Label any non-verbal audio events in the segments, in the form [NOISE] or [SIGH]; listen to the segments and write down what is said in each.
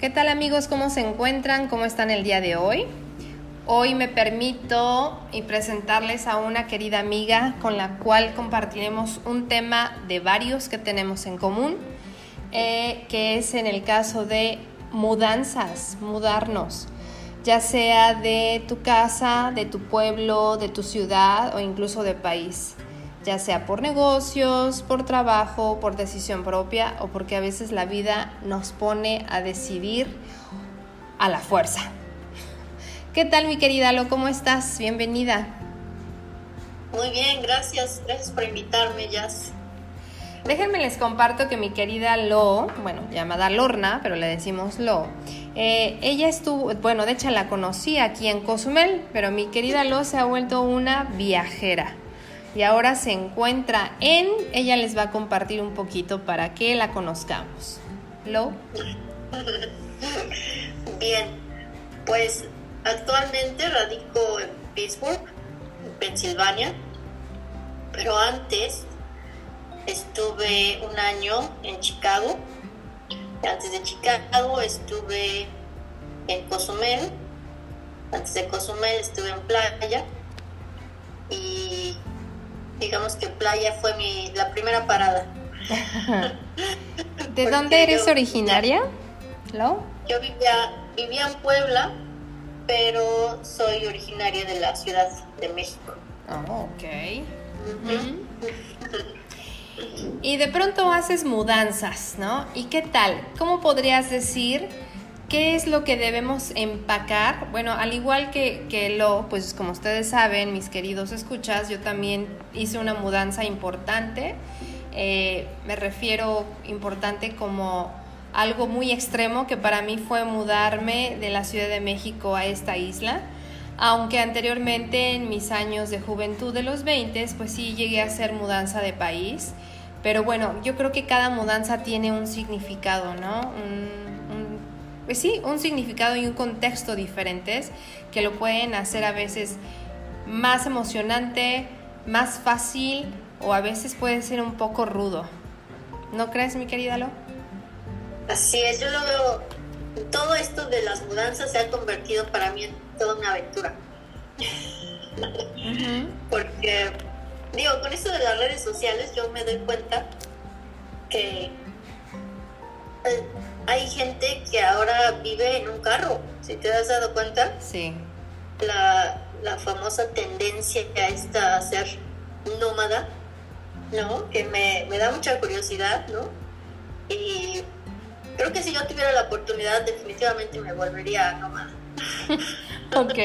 ¿Qué tal amigos? ¿Cómo se encuentran? ¿Cómo están el día de hoy? Hoy me permito y presentarles a una querida amiga con la cual compartiremos un tema de varios que tenemos en común, eh, que es en el caso de mudanzas, mudarnos, ya sea de tu casa, de tu pueblo, de tu ciudad o incluso de país ya sea por negocios, por trabajo, por decisión propia o porque a veces la vida nos pone a decidir a la fuerza. ¿Qué tal mi querida Lo? ¿Cómo estás? Bienvenida. Muy bien, gracias. Gracias por invitarme, Jazz. Déjenme les comparto que mi querida Lo, bueno, llamada Lorna, pero le decimos Lo, eh, ella estuvo, bueno, de hecho la conocí aquí en Cozumel, pero mi querida Lo se ha vuelto una viajera y ahora se encuentra en, ella les va a compartir un poquito para que la conozcamos. ¿Lo? Bien, pues actualmente radico en Pittsburgh, Pensilvania, pero antes estuve un año en Chicago. Antes de Chicago estuve en Cozumel. Antes de Cozumel estuve en Playa. Y digamos que playa fue mi, la primera parada. ¿De dónde eres originaria? ¿Lo? Yo vivía, vivía en Puebla, pero soy originaria de la Ciudad de México. Oh, ok. Y de pronto haces mudanzas, ¿no? ¿Y qué tal? ¿Cómo podrías decir ¿Qué es lo que debemos empacar? Bueno, al igual que, que, lo, pues como ustedes saben, mis queridos escuchas, yo también hice una mudanza importante. Eh, me refiero importante como algo muy extremo que para mí fue mudarme de la Ciudad de México a esta isla. Aunque anteriormente en mis años de juventud de los 20, pues sí llegué a hacer mudanza de país. Pero bueno, yo creo que cada mudanza tiene un significado, ¿no? Pues sí, un significado y un contexto diferentes que lo pueden hacer a veces más emocionante, más fácil o a veces puede ser un poco rudo. ¿No crees, mi querida Lo? Así es, yo lo veo, todo esto de las mudanzas se ha convertido para mí en toda una aventura. Porque, digo, con esto de las redes sociales yo me doy cuenta que eh, hay gente que ahora vive en un carro, si te has dado cuenta. Sí. La, famosa tendencia a esta a ser nómada, ¿no? Que me, da mucha curiosidad, ¿no? Y creo que si yo tuviera la oportunidad, definitivamente me volvería nómada. [LAUGHS] ok.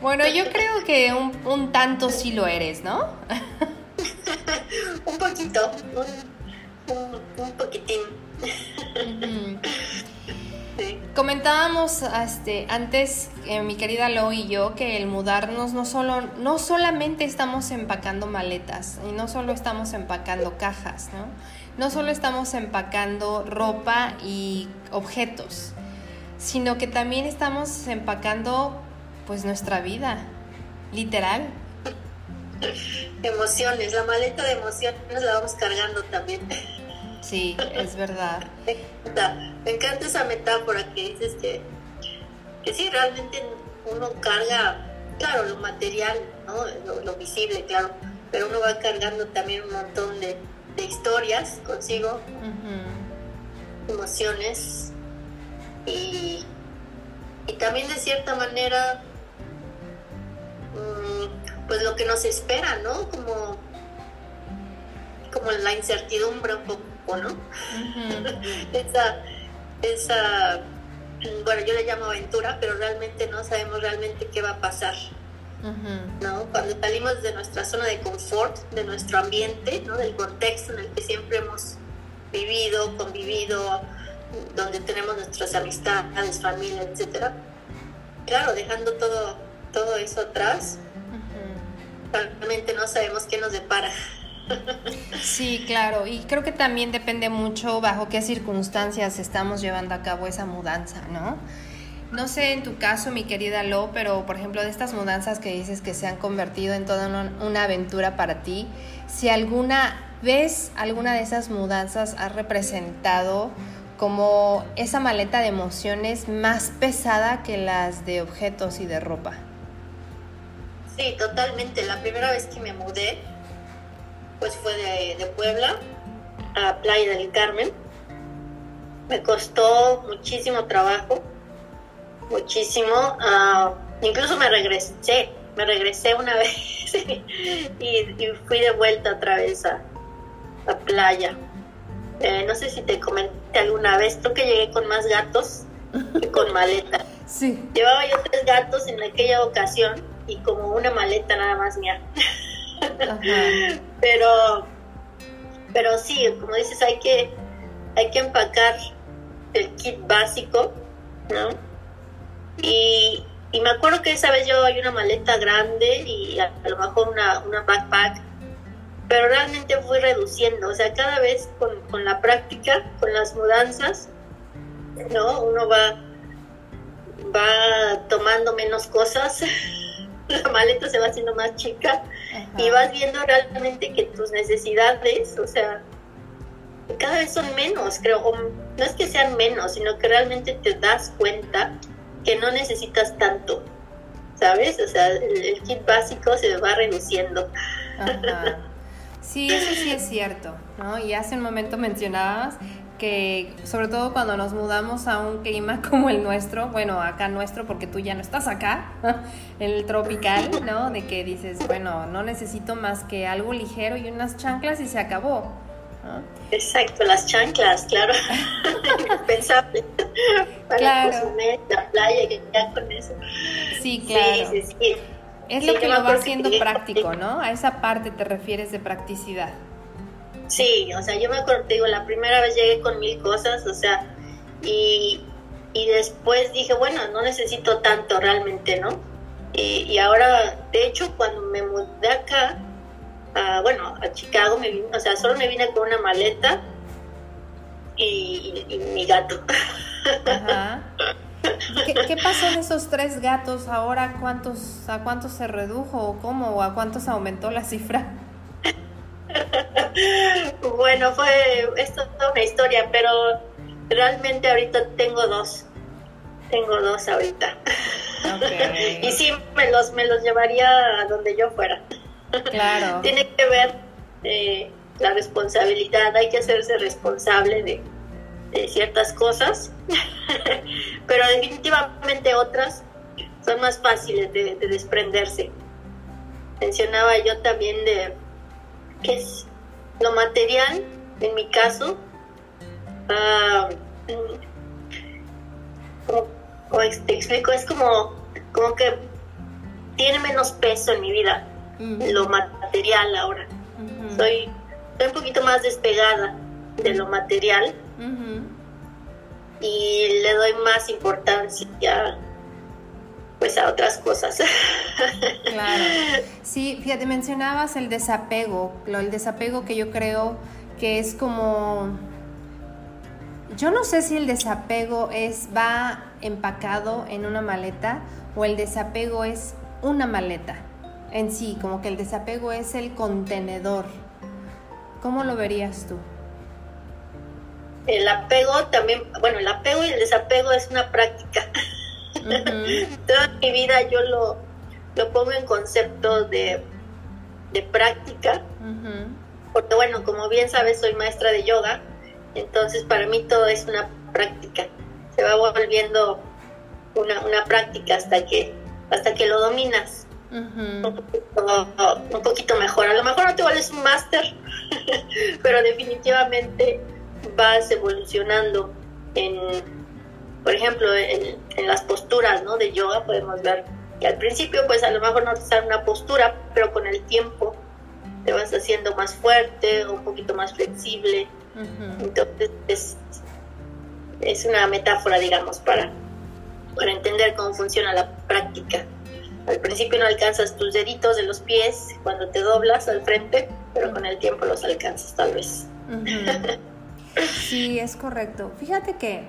Bueno, yo creo que un, un tanto sí lo eres, ¿no? [LAUGHS] un poquito, un, un poquitín. Comentábamos este, antes, eh, mi querida Lo y yo, que el mudarnos no, solo, no solamente estamos empacando maletas y no solo estamos empacando cajas, ¿no? No solo estamos empacando ropa y objetos, sino que también estamos empacando pues nuestra vida, literal. Emociones, la maleta de emociones la vamos cargando también. Sí, es verdad. Me encanta, esa metáfora que dices que, que sí, realmente uno carga, claro, lo material, ¿no? lo, visible, claro, pero uno va cargando también un montón de, historias consigo, emociones y, y también de cierta manera mm, pues lo que nos espera, ¿no? Como, como la incertidumbre un poco ¿no? [LAUGHS] esa, esa, bueno, yo le llamo aventura, pero realmente no sabemos realmente qué va a pasar. ¿no? Cuando salimos de nuestra zona de confort, de nuestro ambiente, ¿no? del contexto en el que siempre hemos vivido, convivido, donde tenemos nuestras amistades, familia, etcétera. Claro, dejando todo, todo eso atrás, realmente no sabemos qué nos depara. Sí, claro, y creo que también depende mucho bajo qué circunstancias estamos llevando a cabo esa mudanza, ¿no? No sé en tu caso, mi querida Lo, pero por ejemplo de estas mudanzas que dices que se han convertido en toda una, aventura para ti, si alguna vez alguna de esas mudanzas ha representado como esa maleta de emociones más pesada que las de objetos y de ropa. Sí, totalmente. La primera vez que me mudé, pues fue de, Puebla a Playa del Carmen. Me costó muchísimo trabajo, muchísimo. Ah, incluso me regresé, me regresé una [LAUGHS] vez y, fui de vuelta otra vez a, a playa. Eh, no sé si te comenté alguna vez, creo que llegué con más gatos que con maleta. [LAUGHS] Sí. Llevaba yo tres gatos en aquella ocasión y como una maleta nada más mía. [LAUGHS] pero, pero sí, como dices, hay que, hay que empacar el kit básico, ¿no? Y, me acuerdo que esa vez yo hay una maleta grande y a, lo mejor una, una backpack pero realmente fui reduciendo, o sea, cada vez con, la práctica, con las mudanzas, ¿no? Uno va, va tomando menos cosas, [LAUGHS] la maleta se va haciendo más chica y vas viendo realmente que tus necesidades, o sea, cada vez son menos, creo, no es que sean menos, sino que realmente te das cuenta que no necesitas tanto, ¿sabes? O sea, el, el kit básico se va reduciendo. Ajá. Sí, eso sí es cierto, ¿no? Y hace un momento mencionabas que sobre todo cuando nos mudamos a un clima [LAUGHS] como el nuestro, bueno, acá nuestro porque tú ya no estás acá, [LAUGHS] el tropical, ¿no? De que dices, bueno, no necesito más que algo ligero y unas chanclas y se acabó. Exacto, las chanclas, claro, [LAUGHS] indispensable para claro. la playa, que ya con eso. Sí, claro. Sí, sí, sí. Es lo que lo va haciendo práctico, ¿no? A esa parte te refieres de practicidad. Sí, o sea, yo me acuerdo, digo, la primera vez llegué con mil cosas, o sea, y, después dije, bueno, no necesito tanto realmente, ¿no? Y, ahora, de hecho, cuando me mudé acá, bueno, a Chicago, me o sea, solo me vine con una maleta y, y mi gato. Ajá. ¿Qué, pasó en esos tres gatos ahora? ¿Cuántos, ¿A cuántos se redujo o cómo? ¿O a cuántos aumentó la cifra? [LAUGHS] bueno, fue esto es una historia, pero realmente ahorita tengo dos. Tengo dos ahorita. [LAUGHS] y sí, me los, me los llevaría a donde yo fuera. Claro. [LAUGHS] Tiene que ver eh, la responsabilidad, hay que hacerse responsable de, de ciertas cosas, pero definitivamente otras son más fáciles de, desprenderse. Mencionaba yo también de es lo material, en mi caso, ah, como, te explico, es como, como que tiene menos peso en mi vida, lo material ahora. soy, soy un poquito más despegada de lo material y le doy más importancia pues a otras cosas. Claro. [LAUGHS] Sí, fíjate, mencionabas el desapego, lo, el desapego que yo creo que es como yo no sé si el desapego es va empacado en una maleta o el desapego es una maleta en sí, como que el desapego es el contenedor. ¿Cómo lo verías tú? el apego también, bueno, el apego y el desapego es una práctica. [LAUGHS] Toda mi vida yo lo, lo pongo en concepto de, práctica, porque bueno, como bien sabes, soy maestra de yoga, entonces para mí todo es una práctica, se va volviendo una, una práctica hasta que, hasta que lo dominas. un, poquito, un poquito mejor. A lo mejor no te vuelves un máster, [LAUGHS] pero definitivamente vas evolucionando en, por ejemplo, en, las posturas ¿no? de yoga podemos ver que al principio pues a lo mejor no te sale una postura, pero con el tiempo te vas haciendo más fuerte un poquito más flexible. Entonces es, es, una metáfora, digamos, para, para entender cómo funciona la práctica. Al principio no alcanzas tus deditos de los pies cuando te doblas al frente, pero con el tiempo los alcanzas tal vez. Sí, es correcto. Fíjate que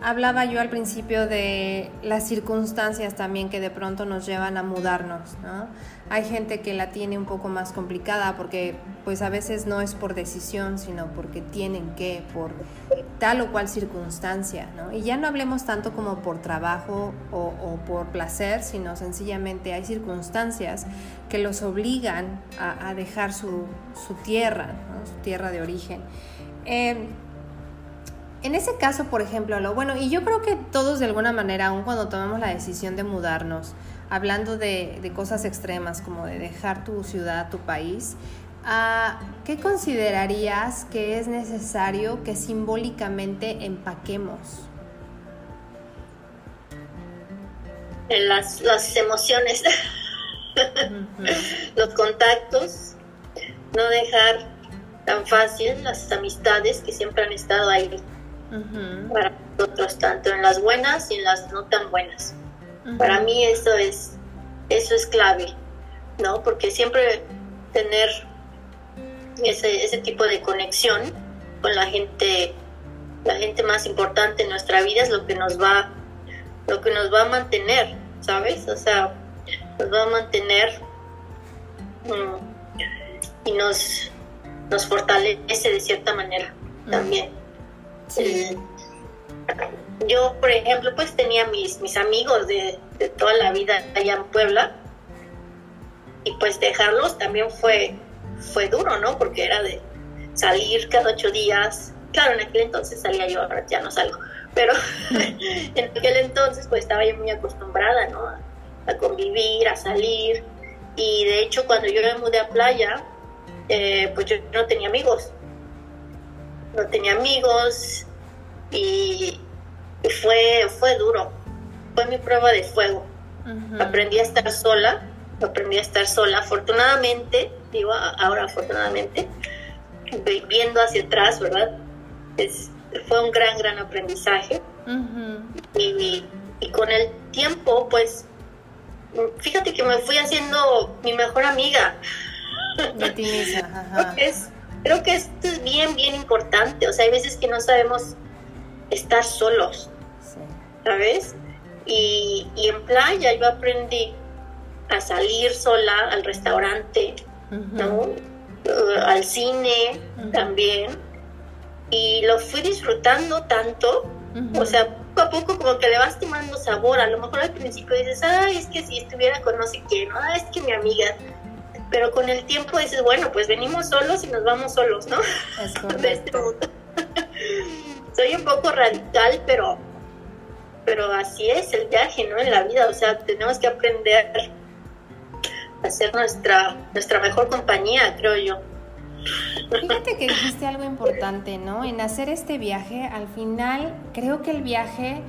hablaba yo al principio de las circunstancias también que de pronto nos llevan a mudarnos, ¿no? Hay gente que la tiene un poco más complicada porque pues a veces no es por decisión, sino porque tienen que, por tal o cual circunstancia, ¿no? Y ya no hablemos tanto como por trabajo o, por placer, sino sencillamente hay circunstancias que los obligan a, dejar su, tierra, su tierra de origen. Eh, en ese caso, por ejemplo, lo bueno, y yo creo que todos de alguna manera, aun cuando tomamos la decisión de mudarnos, hablando de, cosas extremas como de dejar tu ciudad, tu país, ah, ¿qué considerarías que es necesario que simbólicamente empaquemos? Las, las emociones, los contactos, no dejar tan fácil las amistades que siempre han estado ahí para nosotros, tanto en las buenas y en las no tan buenas. Para mí eso es, eso es clave, ¿no? Porque siempre tener ese, ese tipo de conexión con la gente, la gente más importante en nuestra vida es lo que nos va, lo que nos va a mantener, ¿sabes? O sea, nos va a mantener mm, y nos, nos fortalece de cierta manera también. Sí. Yo, por ejemplo, pues tenía mis, mis amigos de, toda la vida allá en Puebla y pues dejarlos también fue, fue duro, ¿no? Porque era de salir cada ocho días. Claro, en aquel entonces salía yo, ya no salgo, pero [LAUGHS] en aquel entonces pues estaba yo muy acostumbrada, ¿no? A, convivir, a salir. Y de hecho cuando yo me mudé a playa, eh, pues yo no tenía amigos no tenía amigos y, fue, fue duro. Fue mi prueba de fuego. Aprendí a estar sola, aprendí a estar sola. Afortunadamente, digo ahora afortunadamente, viendo hacia atrás, ¿verdad? Es, fue un gran, gran aprendizaje. y, con el tiempo, pues, fíjate que me fui haciendo mi mejor amiga. De ti misma, [LAUGHS] Es, creo que esto es bien, bien importante. O sea, hay veces que no sabemos estar solos, ¿sabes? Y, en playa yo aprendí a salir sola al restaurante, ¿no? Uh, al cine también. Y lo fui disfrutando tanto, o sea, poco a poco como que le vas tomando sabor. A lo mejor al principio dices, ay, es que si estuviera con no sé quién, ah, es que mi amiga pero con el tiempo dices, bueno, pues venimos solos y nos vamos solos, ¿no? Es [LAUGHS] este [LAUGHS] Soy un poco radical, pero, pero así es el viaje, ¿no? En la vida, o sea, tenemos que aprender a ser nuestra, nuestra mejor compañía, creo yo. Fíjate que [LAUGHS] dijiste algo importante, ¿no? En hacer este viaje, al final, creo que el viaje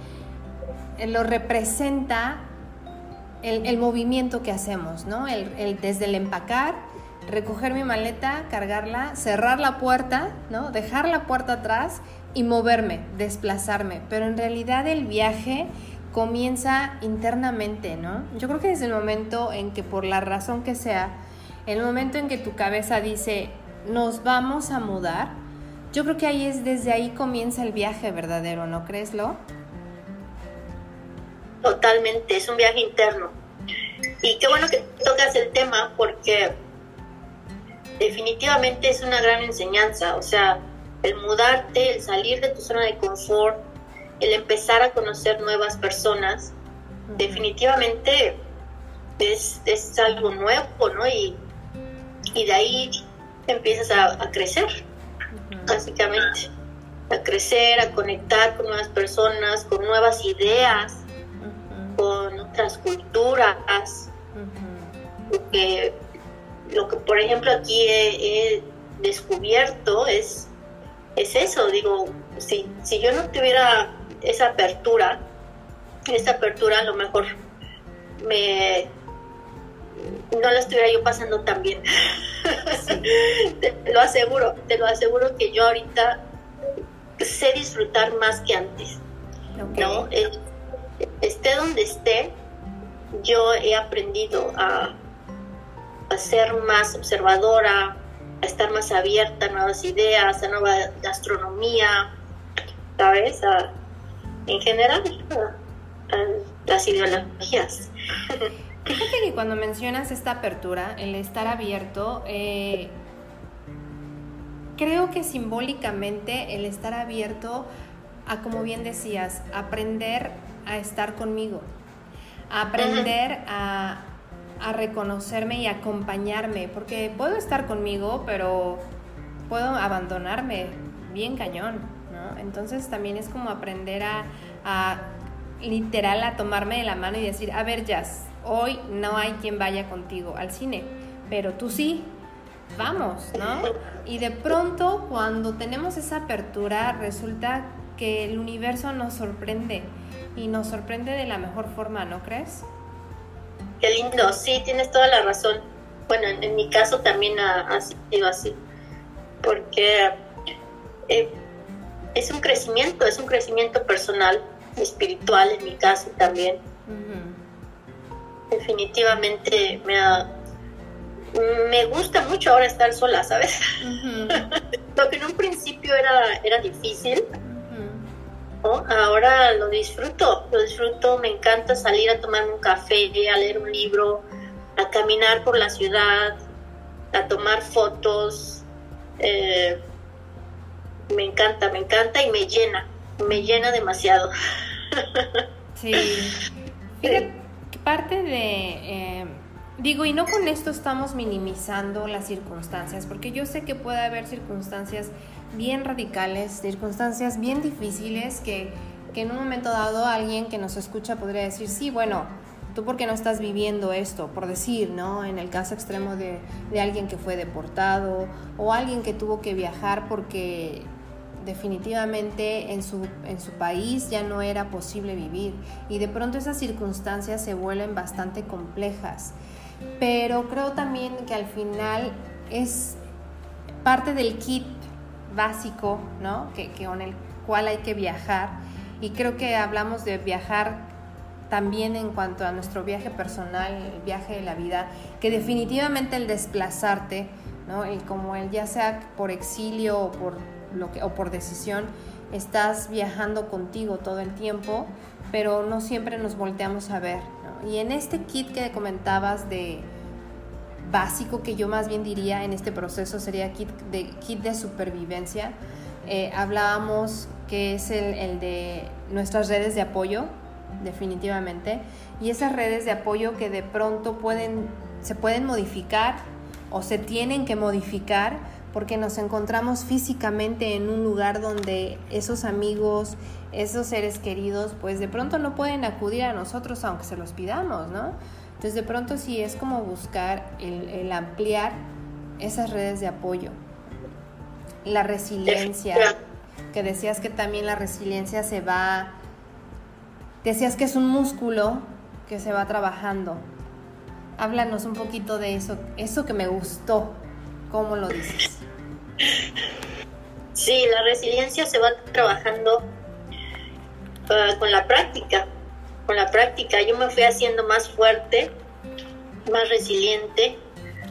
lo representa el, movimiento que hacemos, ¿no? El, desde el empacar, recoger mi maleta, cargarla, cerrar la puerta, ¿no? Dejar la puerta atrás y moverme, desplazarme. Pero en realidad el viaje comienza internamente, ¿no? Yo creo que desde el momento en que por la razón que sea, el momento en que tu cabeza dice, nos vamos a mudar, yo creo que ahí es, desde ahí comienza el viaje verdadero, ¿no crees, Lo? Totalmente, es un viaje interno. Y qué bueno que tocas el tema porque definitivamente es una gran enseñanza. O sea, el mudarte, el salir de tu zona de confort, el empezar a conocer nuevas personas, definitivamente es, algo nuevo, ¿no? Y, de ahí empiezas a, crecer, básicamente. A crecer, a conectar con nuevas personas, con nuevas ideas, con otras culturas. lo que, por ejemplo, aquí he, descubierto es, es eso. Digo, si, si yo no tuviera esa apertura, esa apertura a lo mejor me no la estuviera yo pasando tan bien. [LAUGHS] te, lo aseguro, te lo aseguro que yo ahorita sé disfrutar más que antes. ¿no? Esté donde esté, yo he aprendido a, ser más observadora, a estar más abierta a nuevas ideas, a nueva gastronomía, ¿sabes? en general las ideologías. Fíjate que cuando mencionas esta apertura, el estar abierto, eh, creo que simbólicamente el estar abierto a, como bien decías, aprender a estar conmigo, aprender a, a reconocerme y acompañarme, porque puedo estar conmigo, pero puedo abandonarme bien cañón, ¿no? Entonces también es como aprender a, a literal a tomarme de la mano y decir, a ver, Jazz, hoy no hay quien vaya contigo al cine, pero tú sí, vamos, ¿no? Y de pronto cuando tenemos esa apertura resulta que el universo nos sorprende y nos sorprende de la mejor forma, ¿no crees? Qué lindo, sí, tienes toda la razón. Bueno, en, mi caso también ha, sido así, porque eh, es un crecimiento, es un crecimiento personal, espiritual en mi caso también definitivamente me me gusta mucho ahora estar sola, ¿sabes? [LAUGHS] lo que en un principio era, era difícil, ahora lo disfruto, lo disfruto, me encanta salir a tomar un café, a leer un libro, a caminar por la ciudad, a tomar fotos. Eh, me encanta, me encanta y me llena, me llena demasiado. sí [LAUGHS] parte de... Eh, digo, y no con esto estamos minimizando las circunstancias, porque yo sé que puede haber circunstancias bien radicales, circunstancias bien difíciles que, que en un momento dado alguien que nos escucha podría decir, sí, bueno, tú porque no estás viviendo esto, por decir, ¿no? En el caso extremo de, de alguien que fue deportado o alguien que tuvo que viajar porque definitivamente en su, en su país ya no era posible vivir y de pronto esas circunstancias se vuelven bastante complejas. Pero creo también que al final es parte del kit básico, ¿no? Que, con el cual hay que viajar. Y creo que hablamos de viajar también en cuanto a nuestro viaje personal, el viaje de la vida, que definitivamente el desplazarte, ¿no? El, como el ya sea por exilio o por lo que, o por decisión, estás viajando contigo todo el tiempo, pero no siempre nos volteamos a ver. Y en este kit que comentabas de básico, que yo más bien diría en este proceso sería kit de, kit de supervivencia, eh, hablábamos que es el, el de nuestras redes de apoyo, definitivamente, y esas redes de apoyo que de pronto pueden, se pueden modificar o se tienen que modificar porque nos encontramos físicamente en un lugar donde esos amigos, esos seres queridos, pues de pronto no pueden acudir a nosotros aunque se los pidamos, ¿no? Entonces de pronto sí es como buscar el, ampliar esas redes de apoyo. La resiliencia, que decías que también la resiliencia se va, decías que es un músculo que se va trabajando. Háblanos un poquito de eso, eso que me gustó, ¿cómo lo dices? Sí, la resiliencia se va trabajando ah, con la práctica, con la práctica. Yo me fui haciendo más fuerte, más resiliente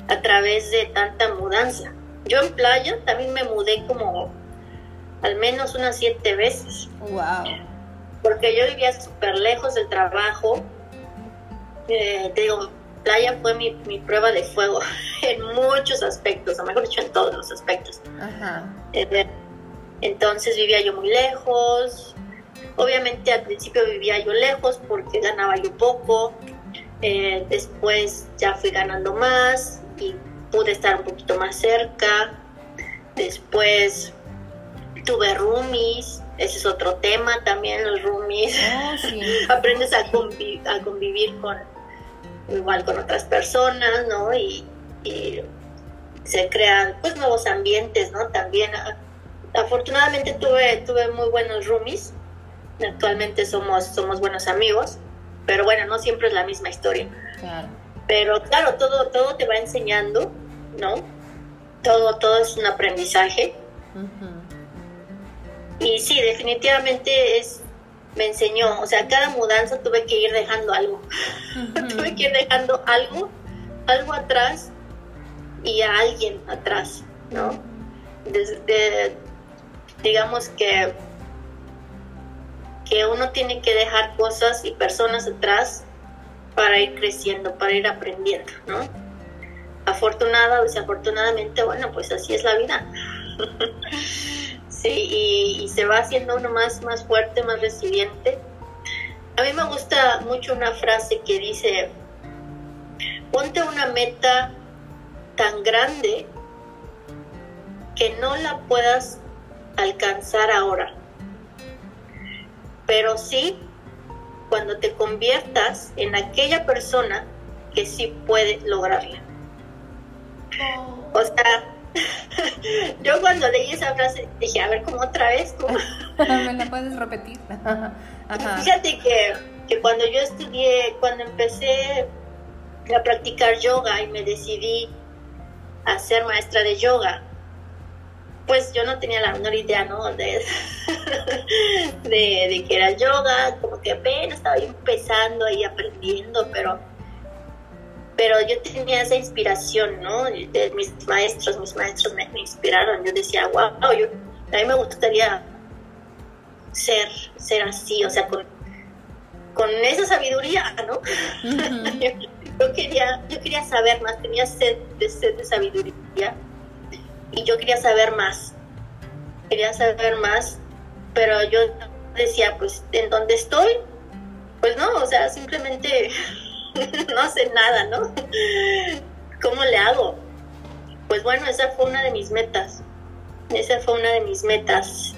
a través de tanta mudanza. Yo en playa también me mudé como al menos unas siete veces. Wow. Porque yo vivía súper lejos del trabajo. Eh, te digo, playa fue mi, prueba de fuego [LAUGHS] en muchos aspectos, o mejor dicho, en todos los aspectos. Eh, entonces vivía yo muy lejos. Obviamente al principio vivía yo lejos porque ganaba yo poco. Eh, después ya fui ganando más y pude estar un poquito más cerca. Después tuve roomies, ese es otro tema también, los roomies. Oh, [LAUGHS] Aprendes a, a convivir con, igual con otras personas, ¿no? Y, se crean pues nuevos ambientes, ¿no? También afortunadamente tuve, tuve muy buenos roomies, actualmente somos, somos buenos amigos, pero bueno, no siempre es la misma historia. Claro. Pero claro, todo, todo te va enseñando, ¿no? Todo, todo es un aprendizaje. Y sí, definitivamente es, me enseñó, o sea, cada mudanza tuve que ir dejando algo, [LAUGHS] tuve que ir dejando algo, algo atrás y a alguien atrás, ¿no? Desde, digamos que que uno tiene que dejar cosas y personas atrás para ir creciendo, para ir aprendiendo, ¿no? Afortunada o desafortunadamente, bueno, pues así es la vida. [LAUGHS] sí, y, se va haciendo uno más, más fuerte, más resiliente. A mí me gusta mucho una frase que dice, ponte una meta tan grande que no la puedas alcanzar ahora, pero sí cuando te conviertas en aquella persona que sí puede lograrla. Oh. O sea, [LAUGHS] yo cuando leí esa frase dije, a ver, ¿cómo otra vez? [LAUGHS] ¿Me la puedes repetir? [LAUGHS] Fíjate que, que cuando yo estudié, cuando empecé a practicar yoga y me decidí a ser maestra de yoga, pues yo no tenía la menor idea, ¿no? De, [LAUGHS] de, que era yoga, como que apenas estaba empezando ahí aprendiendo, pero, pero yo tenía esa inspiración, ¿no? De mis maestros, mis maestros me, inspiraron. Yo decía, wow, yo, a mí me gustaría ser, ser así, o sea, con, con esa sabiduría, ¿no? [LAUGHS] yo, quería, yo quería saber más, tenía sed de, sed de sabiduría y yo quería saber más, quería saber más, pero yo decía, pues, ¿en dónde estoy? Pues no, o sea, simplemente [LAUGHS] no sé nada, ¿no? [LAUGHS] ¿Cómo le hago? Pues bueno, esa fue una de mis metas, esa fue una de mis metas,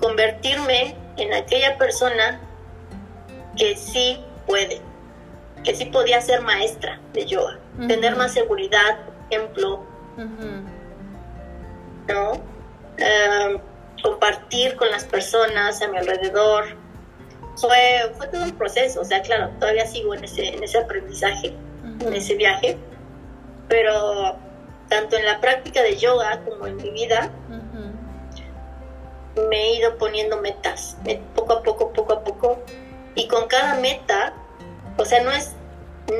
convertirme en aquella persona que sí puede, que sí podía ser maestra de yoga, tener más seguridad, ejemplo, ¿no? Em, compartir con las personas a mi alrededor. Fue, fue todo un proceso, o sea, claro, todavía sigo en ese, en ese aprendizaje, en ese viaje, pero tanto en la práctica de yoga como en mi vida, me he ido poniendo metas, poco a poco, poco a poco, y con cada meta, o sea, no es,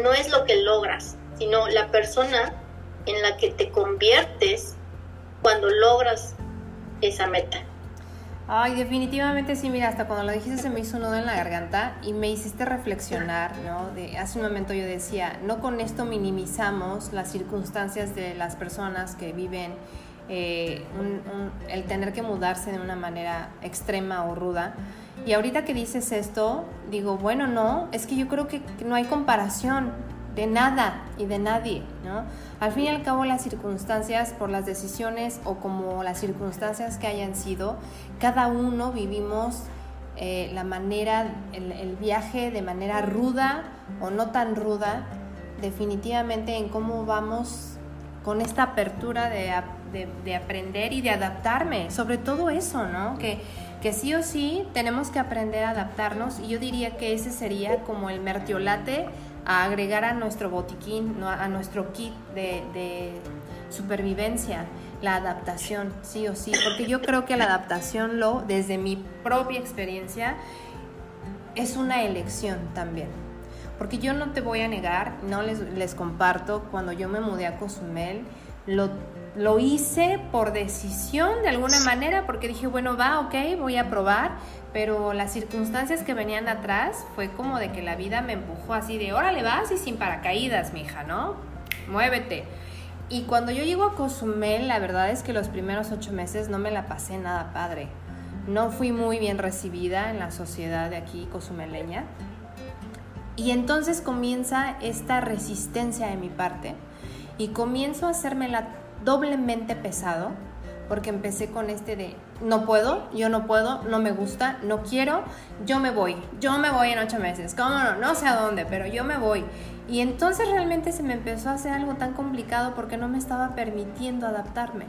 no es lo que logras, sino la persona en la que te conviertes cuando logras esa meta. Ay, definitivamente sí, mira, hasta cuando lo dijiste se me hizo un nudo en la garganta y me hiciste reflexionar, ¿no? De, hace un momento yo decía, no con esto minimizamos las circunstancias de las personas que viven eh, el tener que mudarse de una manera extrema o ruda. Y ahorita que dices esto, digo, bueno, no, es que yo creo que no hay comparación de nada y de nadie, ¿no? Al fin y al cabo las circunstancias, por las decisiones o como las circunstancias que hayan sido, cada uno vivimos eh, la manera, el, viaje de manera ruda o no tan ruda, definitivamente en cómo vamos con esta apertura de, de, aprender y de adaptarme, sobre todo eso, ¿no? Que, que sí o sí tenemos que aprender a adaptarnos y yo diría que ese sería como el mertiolate a agregar a nuestro botiquín, a nuestro kit de, supervivencia, la adaptación, sí o sí, porque yo creo que la adaptación, lo, desde mi propia experiencia, es una elección también. Porque yo no te voy a negar, no les, les comparto, cuando yo me mudé a Cozumel, lo lo hice por decisión de alguna manera, porque dije, bueno, va, ok, voy a probar, pero las circunstancias que venían atrás fue como de que la vida me empujó así de, órale, vas y sin paracaídas, mija, ¿no? Muévete. Y cuando yo llego a Cozumel, la verdad es que los primeros ocho meses no me la pasé nada padre. No fui muy bien recibida en la sociedad de aquí cozumeleña. Y entonces comienza esta resistencia de mi parte y comienzo a hacerme la doblemente pesado porque empecé con este de no puedo, yo no puedo, no me gusta, no quiero, yo me voy, yo me voy en ocho meses, ¿cómo no? No sé a dónde, pero yo me voy. Y entonces realmente se me empezó a hacer algo tan complicado porque no me estaba permitiendo adaptarme.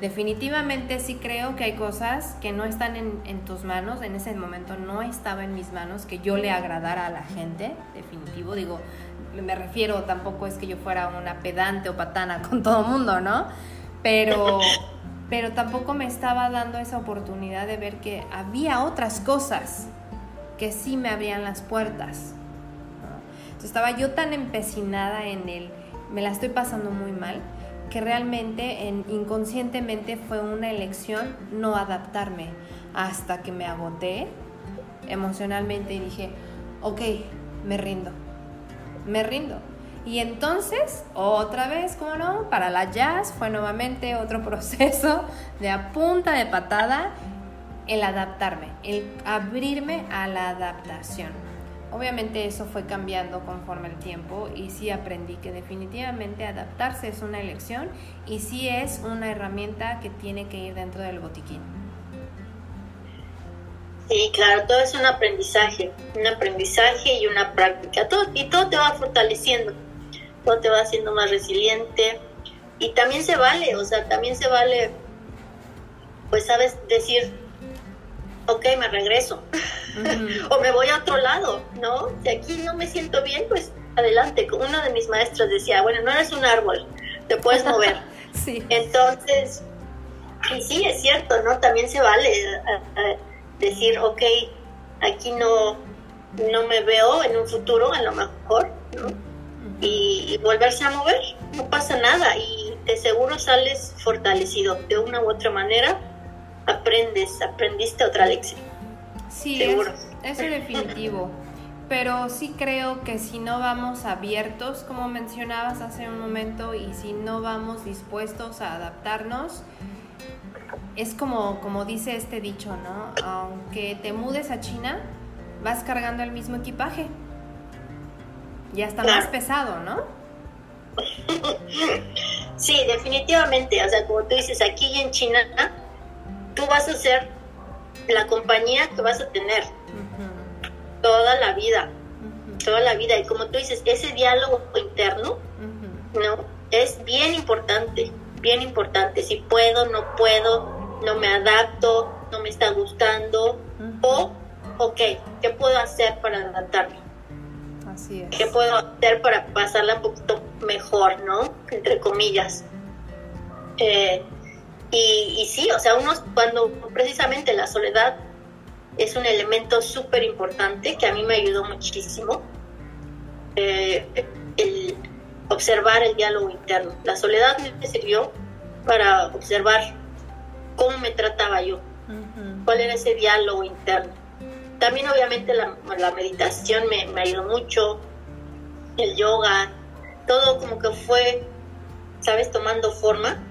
Definitivamente sí creo que hay cosas que no están en, en, tus manos, en ese momento no estaba en mis manos que yo le agradara a la gente, definitivo, digo, me refiero, tampoco es que yo fuera una pedante o patana [LAUGHS] con todo el mundo, ¿no? Pero, [LAUGHS] pero tampoco me estaba dando esa oportunidad de ver que había otras cosas que sí me abrían las puertas. Entonces estaba yo tan empecinada en el, me la estoy pasando muy mal, que realmente en, inconscientemente fue una elección no adaptarme hasta que me agoté emocionalmente y dije, ok, me rindo, me rindo. Y entonces, otra vez, como no, para la jazz fue nuevamente otro [LAUGHS] proceso de a punta de patada el adaptarme, el abrirme a la adaptación. Obviamente eso fue cambiando conforme el tiempo y sí aprendí que definitivamente adaptarse es una elección y sí es una herramienta que tiene que ir dentro del botiquín. Sí, claro, todo es un aprendizaje, un aprendizaje y una práctica. Todo, y todo te va fortaleciendo, todo te va haciendo más resiliente. Y también se vale, o sea, también se vale, pues sabes, decir, ok, me regreso. [LAUGHS] o me voy a otro lado, ¿no? Si aquí no me siento bien, pues adelante. Una de mis maestras decía, bueno, no eres un árbol, te puedes mover. [LAUGHS] sí. Entonces, y sí, es cierto, ¿no? También se vale decir, ok, aquí no, no me veo en un futuro, a lo mejor, ¿no? y, volverse a mover, no pasa nada y de seguro sales fortalecido de una u otra manera, aprendes, aprendiste otra lección. Sí, seguro. Es, es definitivo. Pero sí creo que si no vamos abiertos, como mencionabas hace un momento, y si no vamos dispuestos a adaptarnos, es como, como dice este dicho, ¿no? Aunque te mudes a China, vas cargando el mismo equipaje. Ya está más pesado, ¿no? [LAUGHS] Sí, definitivamente. O sea, como tú dices, aquí en China, tú vas a ser la compañía que vas a tener toda la vida. Toda la vida. Y como tú dices, ese diálogo interno, ¿no? Es bien importante, bien importante. Si puedo, no puedo, no me adapto, no me está gustando. O, ok, ¿qué puedo hacer para adaptarme? ¿Qué puedo hacer para pasarla un poquito mejor, no? Entre comillas. Eh, y, y, sí, o sea, uno cuando precisamente la soledad es un elemento súper importante que a mí me ayudó muchísimo. Eh, el observar el diálogo interno. La soledad me sirvió para observar cómo me trataba yo, cuál era ese diálogo interno también obviamente la, meditación me, ayudó mucho, el yoga, todo como que fue, ¿sabes?, tomando forma.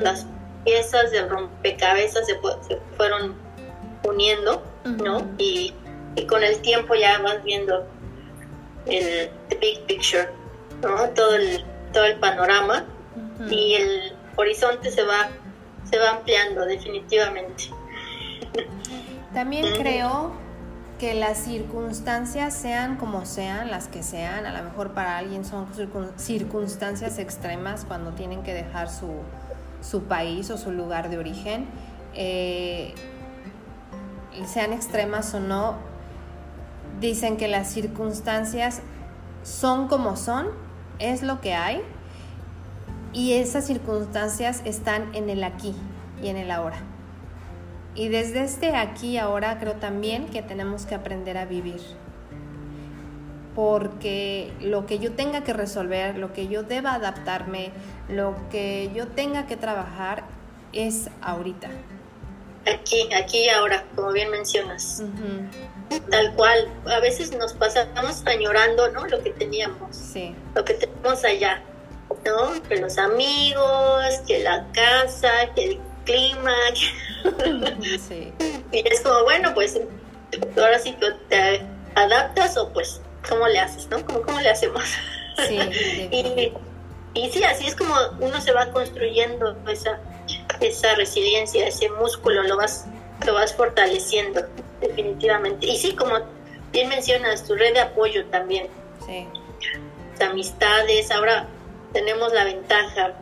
Las piezas del rompecabezas se, fueron uniendo, ¿no? Y, con el tiempo ya vas viendo el big picture, ¿no? Todo el, todo el panorama y el horizonte se va, se va ampliando definitivamente. También creo que las circunstancias sean como sean, las que sean, a lo mejor para alguien son circunstancias extremas cuando tienen que dejar su, su país o su lugar de origen, eh, sean extremas o no, dicen que las circunstancias son como son, es lo que hay, y esas circunstancias están en el aquí y en el ahora. Y desde este aquí ahora creo también que tenemos que aprender a vivir. Porque lo que yo tenga que resolver, lo que yo deba adaptarme, lo que yo tenga que trabajar es ahorita. Aquí, aquí y ahora, como bien mencionas. Tal cual, a veces nos pasamos añorando, ¿no? Lo que teníamos. Sí. Lo que tenemos allá, ¿no? Que los amigos, que la casa, que el clima. [LAUGHS] Y es como, bueno, pues ahora sí que te adaptas o pues, ¿cómo le haces, no? ¿Cómo, cómo le hacemos? Sí, [LAUGHS] y, y sí, así es como uno se va construyendo esa, esa resiliencia, ese músculo, lo vas, lo vas fortaleciendo, definitivamente. Y sí, como bien mencionas, tu red de apoyo también. Sí. amistades, ahora tenemos la ventaja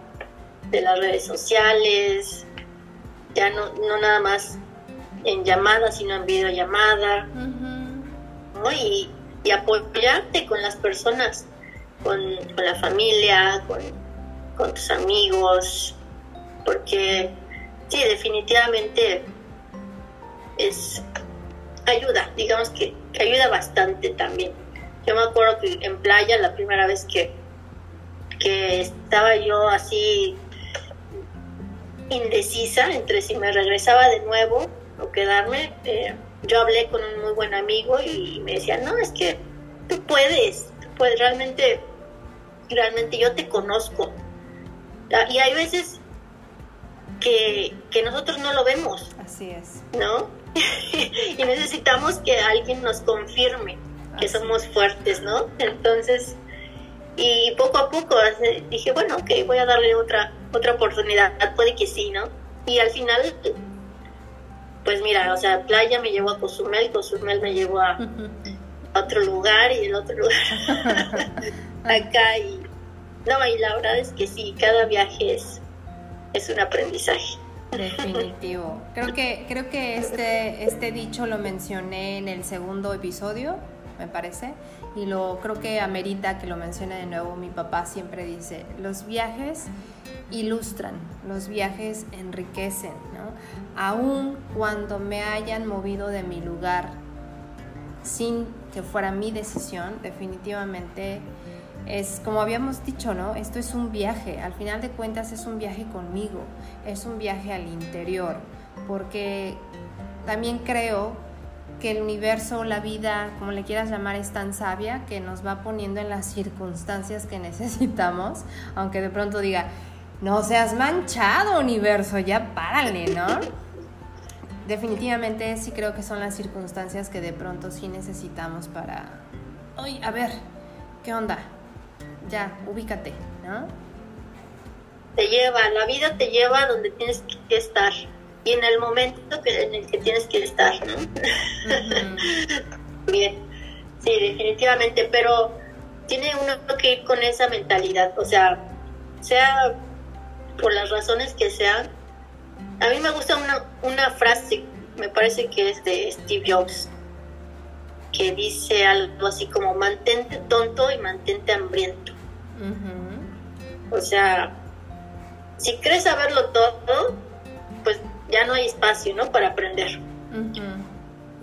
de las redes sociales, ya no, no nada más en llamada, sino en videollamada, y, apoyarte con las personas, con, la familia, con, tus amigos, porque sí, definitivamente es ayuda, digamos que, ayuda bastante también. Yo me acuerdo que en playa la primera vez que, que estaba yo así indecisa entre si me regresaba de nuevo o quedarme, eh, yo hablé con un muy buen amigo y me decía, no, es que tú puedes, tú puedes, realmente, realmente yo te conozco. Y hay veces que, que nosotros no lo vemos. Así es. ¿No? [LAUGHS] y necesitamos que alguien nos confirme que somos fuertes, ¿no? Entonces, y poco a poco dije, bueno, ok, voy a darle otra, otra oportunidad, puede que sí, ¿no? Y al final, pues mira, o sea, playa me llevó a Cozumel, Cozumel me llevó a, otro lugar y el otro lugar [LAUGHS] [LAUGHS] acá y no, y la verdad es que sí, cada viaje es, es un aprendizaje. Definitivo. Creo que, creo que este, este dicho lo mencioné en el segundo episodio, me parece, y lo creo que amerita que lo mencione de nuevo. Mi papá siempre dice, los viajes ilustran, los viajes enriquecen, ¿no? Aun cuando me hayan movido de mi lugar sin que fuera mi decisión, definitivamente es como habíamos dicho, ¿no? Esto es un viaje, al final de cuentas es un viaje conmigo, es un viaje al interior, porque también creo que el universo, la vida, como le quieras llamar, es tan sabia que nos va poniendo en las circunstancias que [LAUGHS] necesitamos, aunque de pronto diga, no seas manchado universo, ya párale, ¿no? Definitivamente sí creo que son las circunstancias que de pronto sí necesitamos para, oye, a ver, ¿qué onda? Ya, ubícate, ¿no? Te lleva, la vida te lleva donde tienes que estar y en el momento que, en el que tienes que estar, ¿no? Bien, sí, definitivamente, pero tiene uno que ir con esa mentalidad, o sea, sea por las razones que sean. A mí me gusta una, una frase, me parece que es de Steve Jobs, que dice algo así como mantente tonto y mantente hambriento. O sea, si crees saberlo todo, pues ya no hay espacio, ¿no? Para aprender.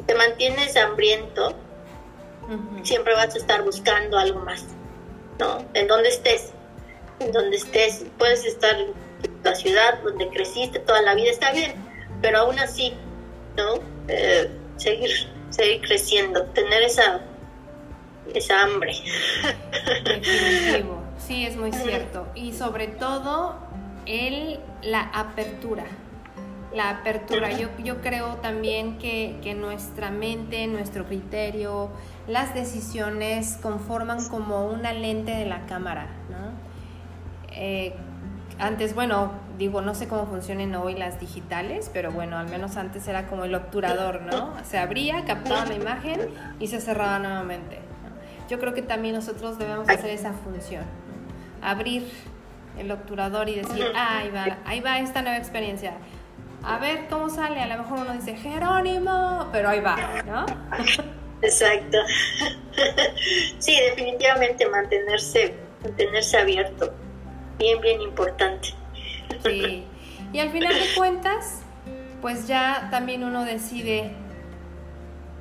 Te mantienes hambriento, siempre vas a estar buscando algo más, ¿no? En donde estés, en donde estés, puedes estar en la ciudad donde creciste toda la vida, está bien, pero aún así, ¿no? Eh, seguir, seguir creciendo, tener esa, esa hambre. Definitivo, sí, es muy cierto. Y sobre todo, el, la apertura la apertura. Yo, yo creo también que, que, nuestra mente, nuestro criterio, las decisiones conforman como una lente de la cámara, ¿no? Eh, antes, bueno, digo, no sé cómo funcionan hoy las digitales, pero bueno, al menos antes era como el obturador, ¿no? Se abría, captaba la imagen y se cerraba nuevamente. Yo creo que también nosotros debemos hacer esa función, abrir el obturador y decir, [LAUGHS] ah, ahí va, ahí va esta nueva experiencia a ver cómo sale. A lo mejor uno dice Jerónimo, pero ahí va, ¿no? [LAUGHS] Exacto. [LAUGHS] Sí, definitivamente mantenerse, mantenerse abierto, bien, bien importante. Sí. Y al final de cuentas, pues ya también uno decide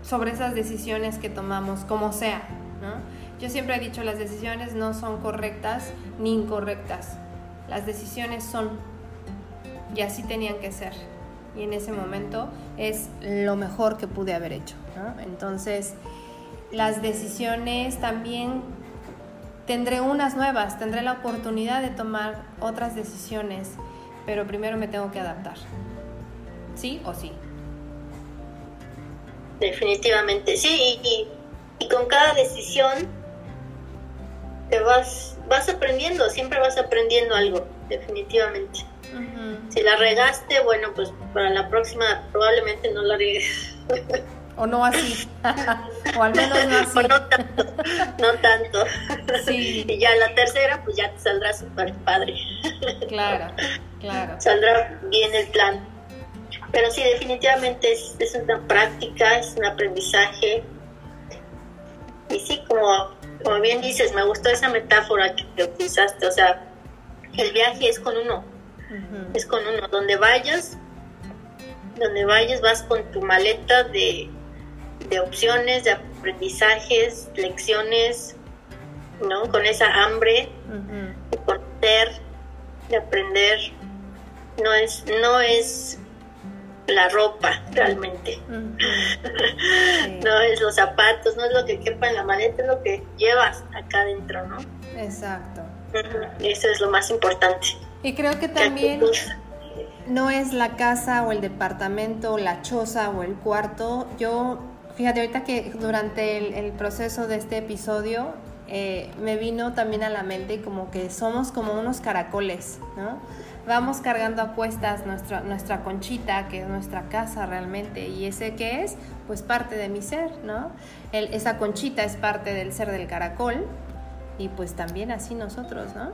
sobre esas decisiones que tomamos, como sea, ¿no? Yo siempre he dicho, las decisiones no son correctas ni incorrectas. Las decisiones son y así tenían que ser. Y en ese momento es lo mejor que pude haber hecho. Entonces, las decisiones también tendré unas nuevas, tendré la oportunidad de tomar otras decisiones, pero primero me tengo que adaptar. ¿Sí o sí? Definitivamente, sí, y, con cada decisión te vas, vas aprendiendo, siempre vas aprendiendo algo, definitivamente. Si la regaste, bueno, pues para la próxima probablemente no la riegues. O no así. [LAUGHS] o al menos no así. O no tanto. No tanto. Sí. Y ya la tercera, pues ya te saldrá súper padre. Claro, claro. Saldrá bien el plan. Pero sí, definitivamente es, es una práctica, es un aprendizaje. Y sí, como, como bien dices, me gustó esa metáfora que utilizaste. O sea, el viaje es con uno es con uno. Donde vayas, donde vayas vas con tu maleta de, opciones, de aprendizajes, lecciones, ¿no? Con esa hambre de conocer, de aprender. No es, no es la ropa realmente. [LAUGHS] no es los zapatos, no es lo que quepa en la maleta, es lo que llevas acá adentro, ¿no? Exacto. Eso es lo más importante. Y creo que también no es la casa o el departamento, la choza o el cuarto. Yo, fíjate, ahorita que durante el, proceso de este episodio eh, me vino también a la mente como que somos como unos caracoles, ¿no? Vamos cargando a cuestas nuestra, nuestra conchita, que es nuestra casa realmente, y ese que es, pues parte de mi ser, ¿no? esa conchita es parte del ser del caracol, y pues también así nosotros, ¿no?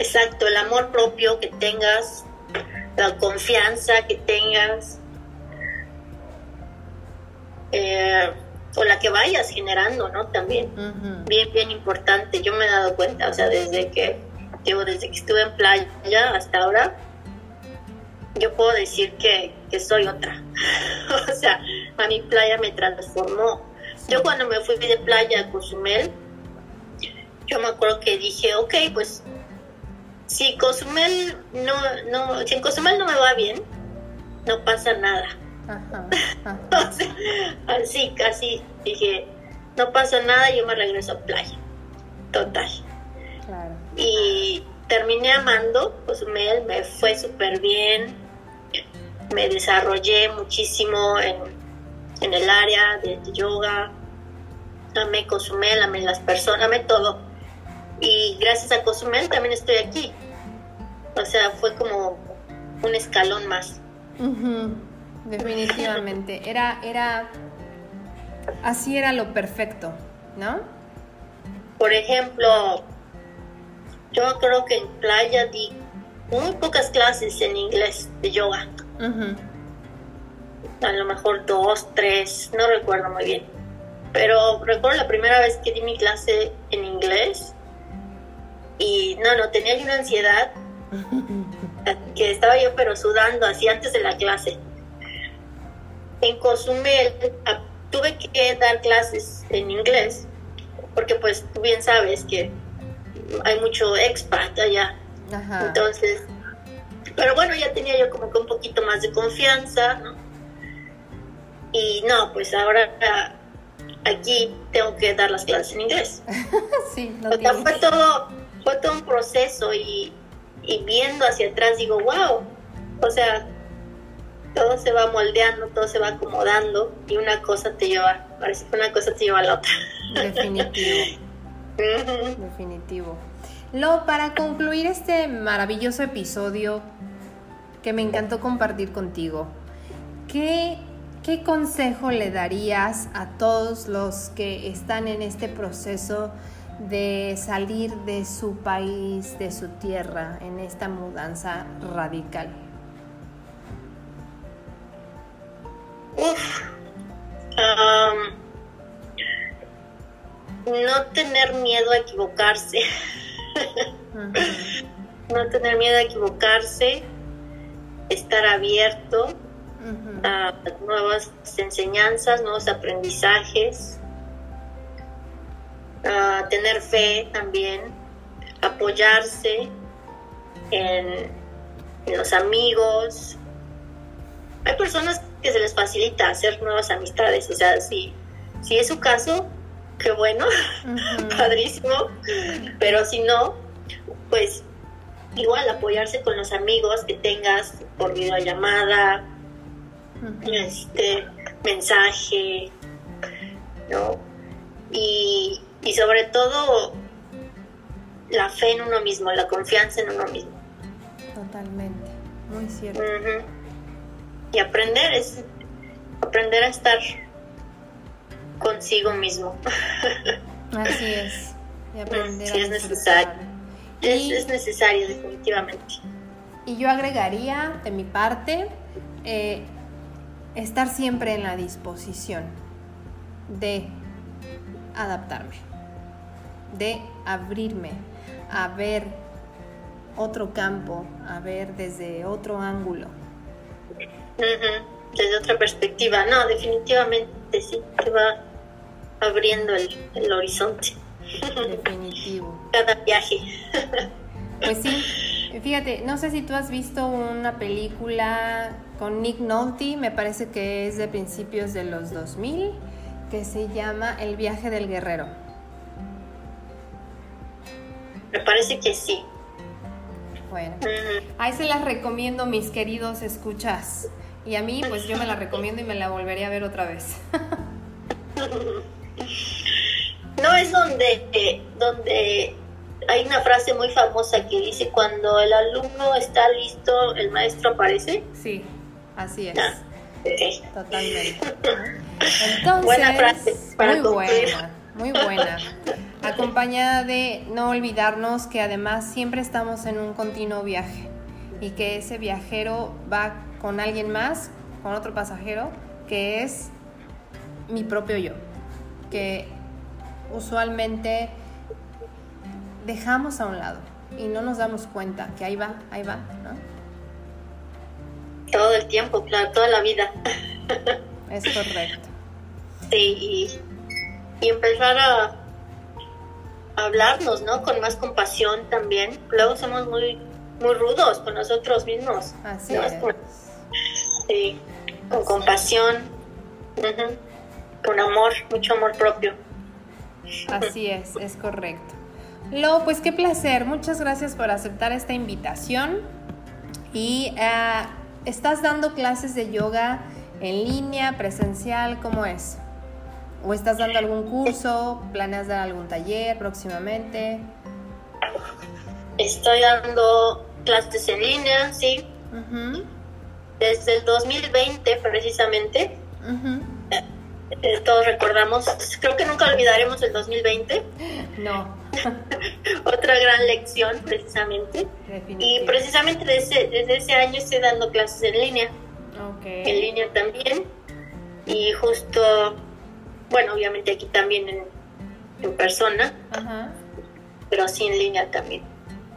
Exacto, el amor propio que tengas, la confianza que tengas, eh, o la que vayas generando, ¿no? También, bien, bien importante. Yo me he dado cuenta, o sea, desde que, digo, desde que estuve en playa hasta ahora, yo puedo decir que, que soy otra. [LAUGHS] o sea, a mi playa me transformó. Yo cuando me fui de playa a Cozumel, yo me acuerdo que dije, ok, pues si Cozumel no, no, si en Cozumel no me va bien, no pasa nada. [LAUGHS] así, casi dije, no pasa nada, yo me regreso a playa. Total. Y terminé amando Cozumel, me fue súper bien, me desarrollé muchísimo en, en el área de yoga, amé Cozumel, amé las personas, amé todo y gracias a Cozumel también estoy aquí. O sea, fue como un escalón más. Definitivamente. Era, era, así era lo perfecto, ¿no? Por ejemplo, yo creo que en playa di muy pocas clases en inglés de yoga. A lo mejor dos, tres, no recuerdo muy bien. Pero recuerdo la primera vez que di mi clase en inglés, y no, no, tenía una ansiedad [LAUGHS] que estaba yo pero sudando así antes de la clase. En Cozumel tuve que dar clases en inglés, porque pues tú bien sabes que hay mucho expat allá. Entonces, pero bueno, ya tenía yo como que un poquito más de confianza, ¿no? Y no, pues ahora aquí tengo que dar las clases en inglés. [LAUGHS] sí, no fue todo fue todo un proceso y, viendo hacia atrás digo, wow, o sea, todo se va moldeando, todo se va acomodando y una cosa te lleva, parece que una cosa te lleva a la otra. Definitivo. [LAUGHS] [LAUGHS] Definitivo. Lo, para concluir este maravilloso episodio que me encantó compartir contigo, ¿qué, ¿qué consejo le darías a todos los que están en este proceso de salir de su país, de su tierra, en esta mudanza radical? No tener miedo a equivocarse. no tener miedo a equivocarse, estar abierto a nuevas enseñanzas, nuevos aprendizajes tener fe también, apoyarse en, los amigos. Hay personas que se les facilita hacer nuevas amistades, o sea, si, si es su caso, qué bueno, [LAUGHS] padrísimo, pero si no, pues igual apoyarse con los amigos que tengas por videollamada, este mensaje, ¿no? Y, y sobre todo la fe en uno mismo, la confianza en uno mismo. Totalmente, muy cierto. Y aprender es aprender a estar consigo mismo. Así es. Y aprender sí, es necesario. Es, necesario, definitivamente. Y yo agregaría de mi parte eh, estar siempre en la disposición de adaptarme de abrirme a ver otro campo, a ver desde otro ángulo. Desde otra perspectiva, no, definitivamente sí, te va abriendo el, horizonte. Definitivo. [LAUGHS] Cada viaje. Pues sí, [LAUGHS] Fíjate, no sé si tú has visto una película con Nick Nolte, me parece que es de principios de los 2000, que se llama El viaje del guerrero. Me parece que sí. Bueno, ahí se las recomiendo, mis queridos escuchas. Y a mí, pues yo me la recomiendo y me la volvería a ver otra vez. [LAUGHS] no es donde, eh, donde hay una frase muy famosa que dice, cuando el alumno está listo, el maestro aparece. Sí, así es. Ah, Totalmente. [LAUGHS] Entonces, buena frase muy buena, muy buena. Acompañada de no olvidarnos que además siempre estamos en un continuo viaje y que ese viajero va con alguien más, con otro pasajero, que es mi propio yo, que usualmente dejamos a un lado y no nos damos cuenta que ahí va, ahí va, ¿no? Todo el tiempo, claro, toda la vida. Es correcto. [LAUGHS] Sí, y, empezar a, hablarnos, ¿no? Con más compasión también. Luego somos muy, muy rudos con nosotros mismos. Así es. Sí, con compasión, con amor, mucho amor propio. Así es, es correcto. Lo, pues qué placer. Muchas gracias por aceptar esta invitación. Y eh, estás dando clases de yoga en línea, presencial, ¿cómo es? ¿O estás dando algún curso? ¿Planeas dar algún taller próximamente? Estoy dando clases en línea, sí. Desde el 2020 precisamente. Eh, todos recordamos, creo que nunca olvidaremos el 2020. No. [LAUGHS] Otra gran lección, precisamente. Y precisamente desde, desde, ese año estoy dando clases en línea. En línea también. Y justo, bueno, obviamente aquí también en, en persona. Pero sí en línea también.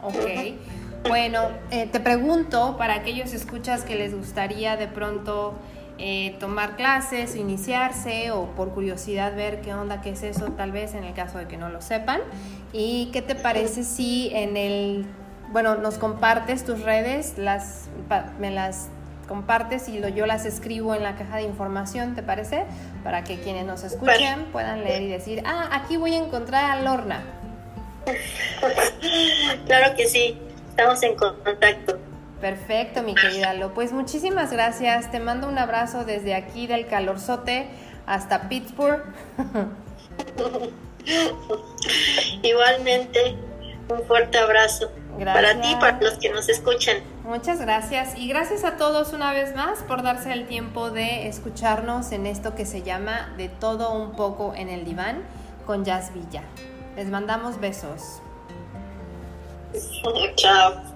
Ok. Bueno, eh, te pregunto, para aquellos escuchas que les gustaría de pronto eh, tomar clases, iniciarse o por curiosidad ver qué onda, qué es eso, tal vez en el caso de que no lo sepan. ¿Y qué te parece si en el, bueno, nos compartes tus redes, las, me las compartes y lo, yo las escribo en la caja de información, ¿te parece? Para que quienes nos escuchen puedan leer y decir, ah, aquí voy a encontrar a Lorna. [LAUGHS] Claro que sí, estamos en contacto. Perfecto, mi querida Lo. Pues muchísimas gracias. Te mando un abrazo desde aquí del calorzote hasta Pittsburgh. [LAUGHS] Igualmente, un fuerte abrazo. Para ti, para los que nos escuchan. Muchas gracias. Y gracias a todos una vez más por darse el tiempo de escucharnos en esto que se llama De todo un poco en el diván con Jazz Villa. Les mandamos besos. [LAUGHS] Chao.